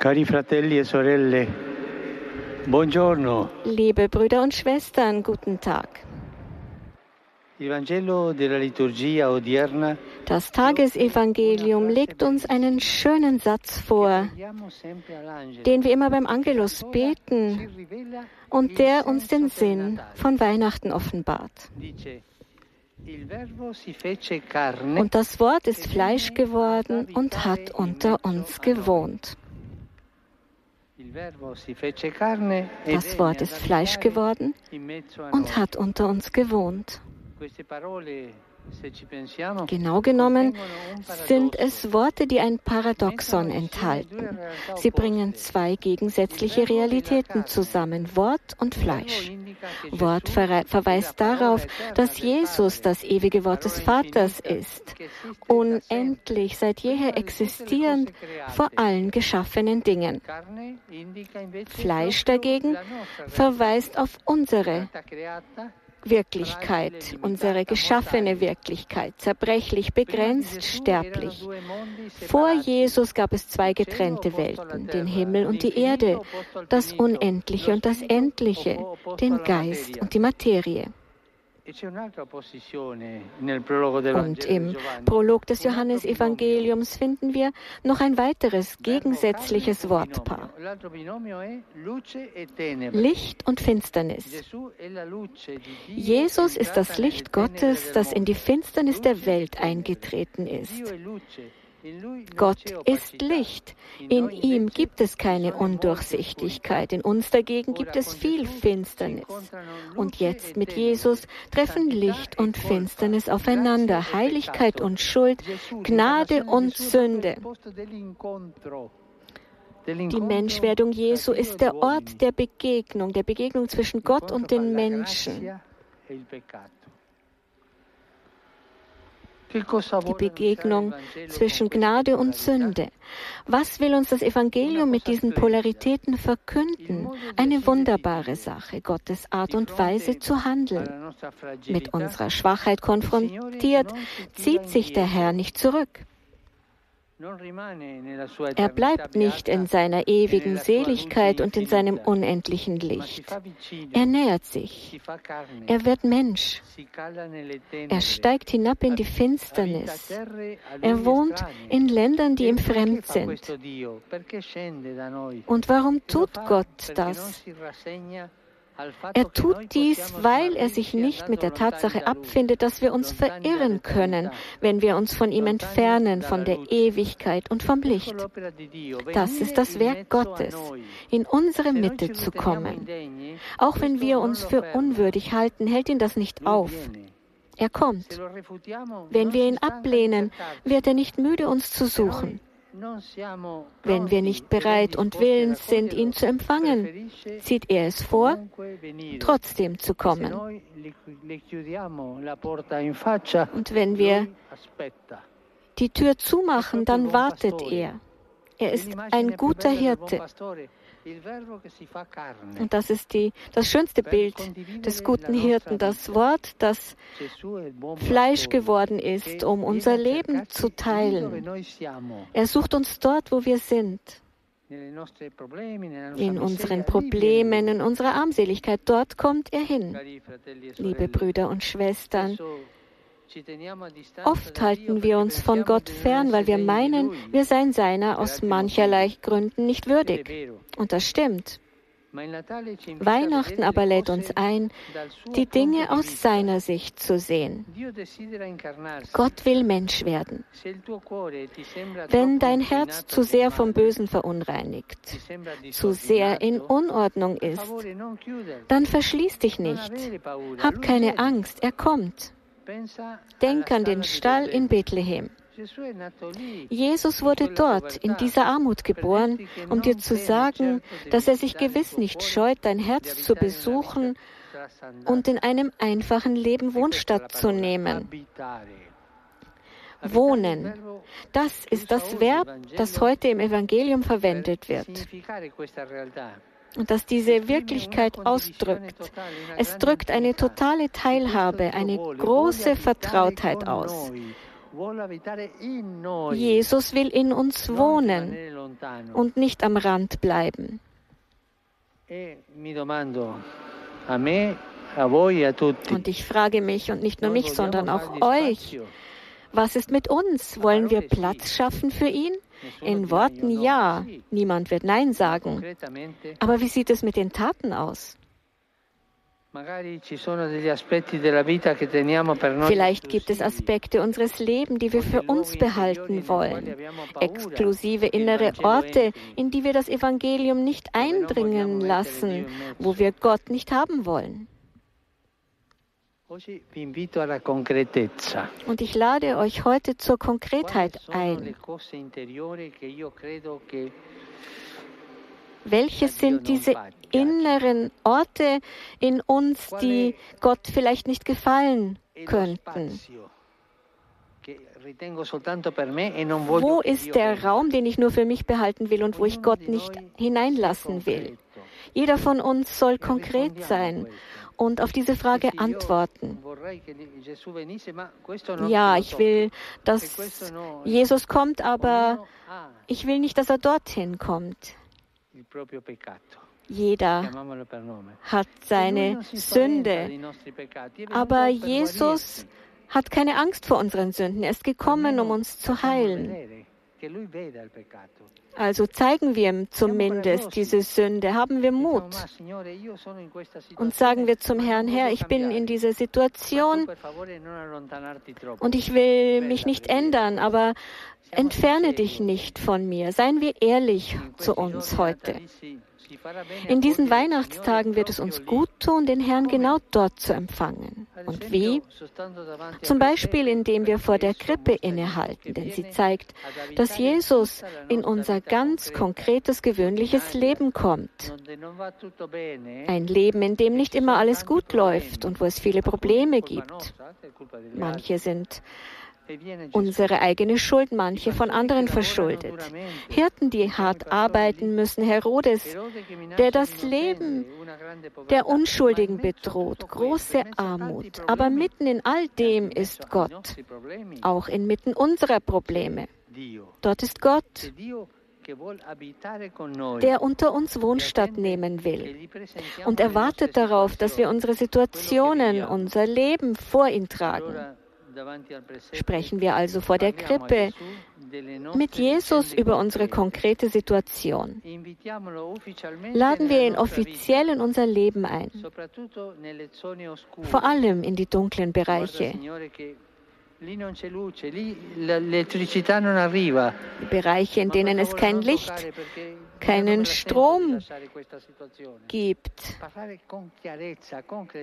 Cari fratelli e sorelle, buongiorno. Liebe Brüder und Schwestern, guten Tag. Das Tagesevangelium legt uns einen schönen Satz vor, den wir immer beim Angelus beten und der uns den Sinn von Weihnachten offenbart. Und das Wort ist Fleisch geworden und hat unter uns gewohnt. Das Wort ist Fleisch geworden und hat unter uns gewohnt. Genau genommen sind es Worte, die ein Paradoxon enthalten. Sie bringen zwei gegensätzliche Realitäten zusammen, Wort und Fleisch. Wort verrei- verweist darauf, dass Jesus das ewige Wort des Vaters ist, unendlich seit jeher existierend vor allen geschaffenen Dingen. Fleisch dagegen verweist auf unsere Wirklichkeit, unsere geschaffene Wirklichkeit, zerbrechlich, begrenzt, sterblich. Vor Jesus gab es zwei getrennte Welten, den Himmel und die Erde, das Unendliche und das Endliche, den Geist und die Materie. Und im Prolog des Johannesevangeliums finden wir noch ein weiteres gegensätzliches Wortpaar. Licht und Finsternis. Jesus ist das Licht Gottes, das in die Finsternis der Welt eingetreten ist. Gott ist Licht. In ihm gibt es keine Undurchsichtigkeit. In uns dagegen gibt es viel Finsternis. Und jetzt mit Jesus treffen Licht und Finsternis aufeinander, Heiligkeit und Schuld, Gnade und Sünde. Die Menschwerdung Jesu ist der Ort der Begegnung, der Begegnung zwischen Gott und den Menschen. Die Begegnung zwischen Gnade und Sünde. Was will uns das Evangelium mit diesen Polaritäten verkünden? Eine wunderbare Sache, Gottes Art und Weise zu handeln. Mit unserer Schwachheit konfrontiert, zieht sich der Herr nicht zurück. Er bleibt nicht in seiner ewigen Seligkeit und in seinem unendlichen Licht. Er nähert sich. Er wird Mensch. Er steigt hinab in die Finsternis. Er wohnt in Ländern, die ihm fremd sind. Und warum tut Gott das? Er tut dies, weil er sich nicht mit der Tatsache abfindet, dass wir uns verirren können, wenn wir uns von ihm entfernen, von der Ewigkeit und vom Licht. Das ist das Werk Gottes, in unsere Mitte zu kommen. Auch wenn wir uns für unwürdig halten, hält ihn das nicht auf. Er kommt. Wenn wir ihn ablehnen, wird er nicht müde, uns zu suchen. Wenn wir nicht bereit und willens sind, ihn zu empfangen, zieht er es vor, trotzdem zu kommen. Und wenn wir die Tür zumachen, dann wartet er. Er ist ein guter Hirte. Und das ist die, das schönste Bild des guten Hirten, das Wort, das Fleisch geworden ist, um unser Leben zu teilen. Er sucht uns dort, wo wir sind. In unseren Problemen, in unserer Armseligkeit, dort kommt er hin. Liebe Brüder und Schwestern, Oft halten wir uns von Gott fern, weil wir meinen, wir seien seiner aus mancherlei Gründen nicht würdig. Und das stimmt. Weihnachten aber lädt uns ein, die Dinge aus seiner Sicht zu sehen. Gott will Mensch werden. Wenn dein Herz zu sehr vom Bösen verunreinigt, zu sehr in Unordnung ist, dann verschließ dich nicht. Hab keine Angst, er kommt. Denk an den Stall in Bethlehem. Jesus wurde dort in dieser Armut geboren, um dir zu sagen, dass er sich gewiss nicht scheut, dein Herz zu besuchen und in einem einfachen Leben Wohnstatt zu nehmen. Wohnen. Das ist das Verb, das heute im Evangelium verwendet wird und das diese Wirklichkeit ausdrückt. Es drückt eine totale Teilhabe, eine große Vertrautheit aus. Jesus will in uns wohnen und nicht am Rand bleiben. Und ich frage mich und nicht nur mich, sondern auch euch, was ist mit uns? Wollen wir Platz schaffen für ihn? In Worten ja, niemand wird Nein sagen. Aber wie sieht es mit den Taten aus? Vielleicht gibt es Aspekte unseres Lebens, die wir für uns behalten wollen. Exklusive innere Orte, in die wir das Evangelium nicht eindringen lassen, wo wir Gott nicht haben wollen. Und ich lade euch heute zur Konkretheit ein. Welche sind diese inneren Orte in uns, die Gott vielleicht nicht gefallen könnten? Wo ist der Raum, den ich nur für mich behalten will und wo ich Gott nicht hineinlassen will? Jeder von uns soll konkret sein und auf diese Frage antworten. Ja, ich will, dass Jesus kommt, aber ich will nicht, dass er dorthin kommt. Jeder hat seine Sünde, aber Jesus hat keine Angst vor unseren Sünden. Er ist gekommen, um uns zu heilen. Also zeigen wir ihm zumindest diese Sünde, haben wir Mut? Und sagen wir zum Herrn, Herr, ich bin in dieser Situation und ich will mich nicht ändern, aber entferne dich nicht von mir. Seien wir ehrlich zu uns heute. In diesen Weihnachtstagen wird es uns gut tun, den Herrn genau dort zu empfangen. Und wie? Zum Beispiel, indem wir vor der Krippe innehalten, denn sie zeigt, dass Jesus in unser ganz konkretes, gewöhnliches Leben kommt. Ein Leben, in dem nicht immer alles gut läuft und wo es viele Probleme gibt. Manche sind unsere eigene Schuld, manche von anderen verschuldet. Hirten, die hart arbeiten müssen, Herodes, der das Leben der Unschuldigen bedroht, große Armut. Aber mitten in all dem ist Gott, auch inmitten unserer Probleme. Dort ist Gott, der unter uns Wohnstatt nehmen will und erwartet darauf, dass wir unsere Situationen, unser Leben vor ihn tragen. Sprechen wir also vor der Krippe mit Jesus über unsere konkrete Situation. Laden wir ihn offiziell in unser Leben ein, vor allem in die dunklen Bereiche. Bereiche, in denen es kein Licht, keinen Strom gibt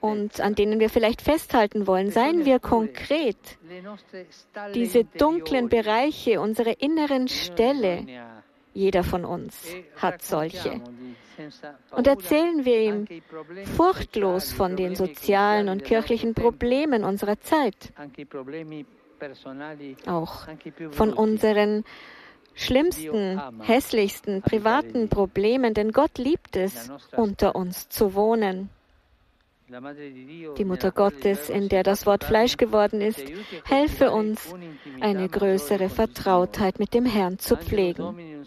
und an denen wir vielleicht festhalten wollen. Seien wir konkret. Diese dunklen Bereiche, unsere inneren Ställe, jeder von uns hat solche. Und erzählen wir ihm furchtlos von den sozialen und kirchlichen Problemen unserer Zeit, auch von unseren schlimmsten, hässlichsten privaten Problemen, denn Gott liebt es, unter uns zu wohnen. Die Mutter Gottes, in der das Wort Fleisch geworden ist, helfe uns, eine größere Vertrautheit mit dem Herrn zu pflegen.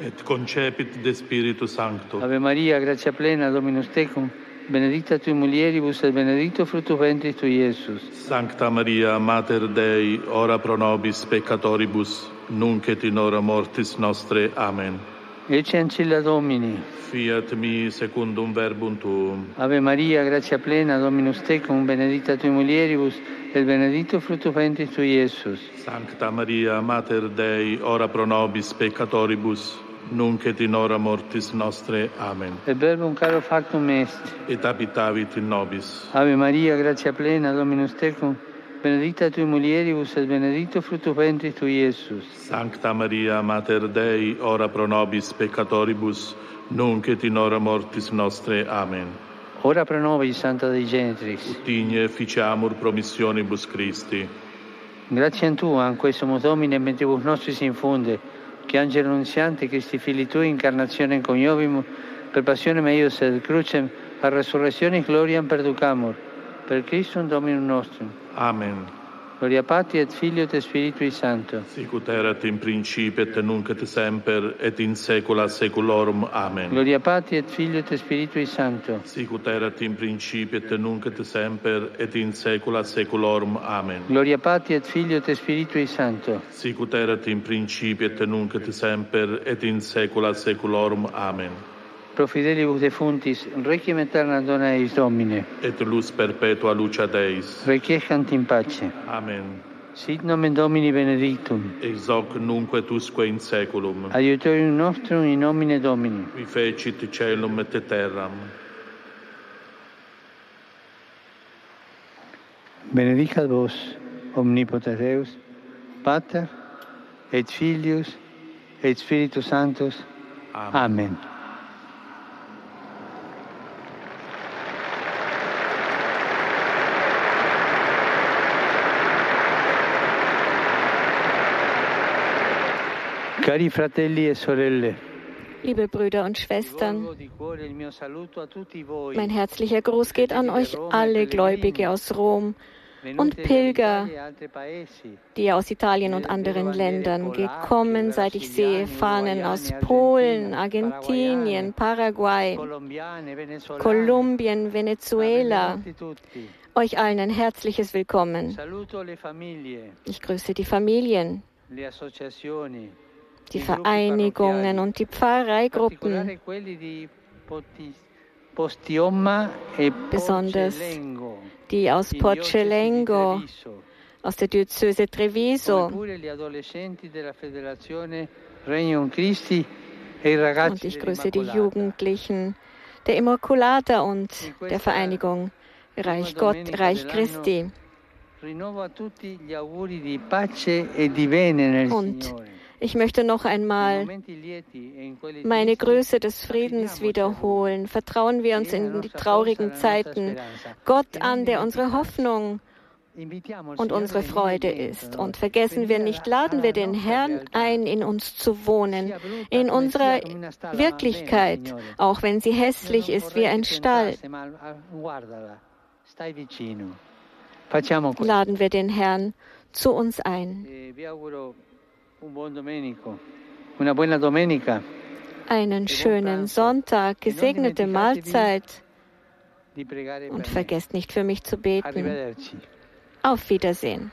Et concepit de Spiritu Sancto. Ave Maria, gratia plena, Dominus tecum, benedicta tui mulieribus et benedictus fructus ventris tui, Iesus. Sancta Maria, Mater Dei, ora pro nobis peccatoribus, nunc et in hora mortis nostre. Amen. Ecce ancilla Domini. Fiat mi secundum verbum tuum. Ave Maria, gratia plena, Dominus tecum, benedicta tui mulieribus, et benedictus fructus ventris tui, Iesus. Sancta Maria, Mater Dei, ora pro nobis peccatoribus, nunc et in hora mortis nostre. Amen. Et verbum caro factum est. Et habitavit in nobis. Ave Maria, gratia plena, Dominus tecum, benedicta tui mulieribus et benedictus fructus ventris tui, Iesus. Sancta Maria, Mater Dei, ora pro nobis peccatoribus, nunc et in hora mortis nostre. Amen. Ora pro nobis, Santa Dei Genitrix. Utigne ficiamur promissionibus Christi. Grazie a Tu, anque sumus Domine, mentibus nostris infunde, che angelo annunziante, Christi fili Tui, incarnazione coniovimur, per passione meius et crucem, a resurrezione gloriam perducamur, per Christum Dominum nostrum. Amen. Gloria Patri et Filio et Spiritui Sancto. Sicut erat in principio et nunc et semper et in saecula saeculorum. Amen. Gloria Patri et Filio et Spiritui Sancto. Sicut erat in principio et nunc et semper et in saecula saeculorum. Amen. Gloria Patri et Filio et Spiritui Sancto. Sicut erat in principio et nunc et semper et in saecula saeculorum. Amen. pro fidelibus defuntis, requiem eterna dona eis Domine. Et luz perpetua lucia Deis. Requiescant in pace. Amen. Sit nomen Domini benedictum. Ex hoc nunque tusque in saeculum. Adiutorium nostrum in nomine Domini. Qui fecit caelum et terram. Benedicat vos, omnipotens Deus, Pater, et Filius, et Spiritus Sanctus. Amen. Amen. Cari fratelli e sorelle, Liebe Brüder und Schwestern, mein herzlicher Gruß geht an euch alle Gläubige aus Rom und Pilger, e die aus Italien und anderen Ländern gekommen seid. Ich sehe Fahnen aus Polen, Argentinien, Paraguay, Kolumbien, Venezuela. Euch allen ein herzliches Willkommen. Ich grüße die Familien, die Vereinigungen und die Pfarreigruppen, e Besonders die aus Porcelengo, aus der Diözese Treviso e und ich grüße die. Jugendlichen der Immaculata und der Vereinigung Reich Gott, Reich Christi. E Und. Ich möchte noch In einmal meine Größe des Friedens wiederholen. Vertrauen wir uns in die traurigen Zeiten Gott an, der unsere Hoffnung und unsere Freude ist. Und vergessen wir nicht, laden wir den Herrn ein, in uns zu wohnen, in unserer Wirklichkeit, auch wenn sie hässlich ist wie ein Stall. Laden wir den Herrn zu uns ein. Einen schönen Sonntag, gesegnete Mahlzeit. und vergesst nicht für mich zu beten. Auf Wiedersehen.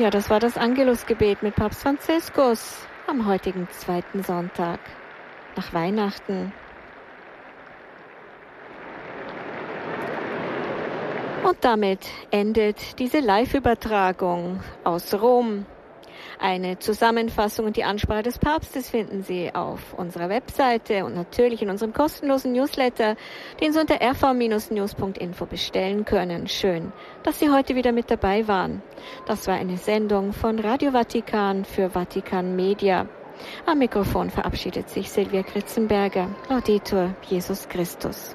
Ja, das war das Angelusgebet mit Papst Franziskus am heutigen zweiten Sonntag. Nach Weihnachten. Und damit endet diese Live-Übertragung aus Rom. Eine Zusammenfassung und die Ansprache des Papstes finden Sie auf unserer Webseite und natürlich in unserem kostenlosen Newsletter, den Sie unter rv-news.info bestellen können. Schön, dass Sie heute wieder mit dabei waren. Das war eine Sendung von Radio Vatikan für Vatikan Media. Am Mikrofon verabschiedet sich Silvia Kritzenberger. Laudetur Jesus Christus.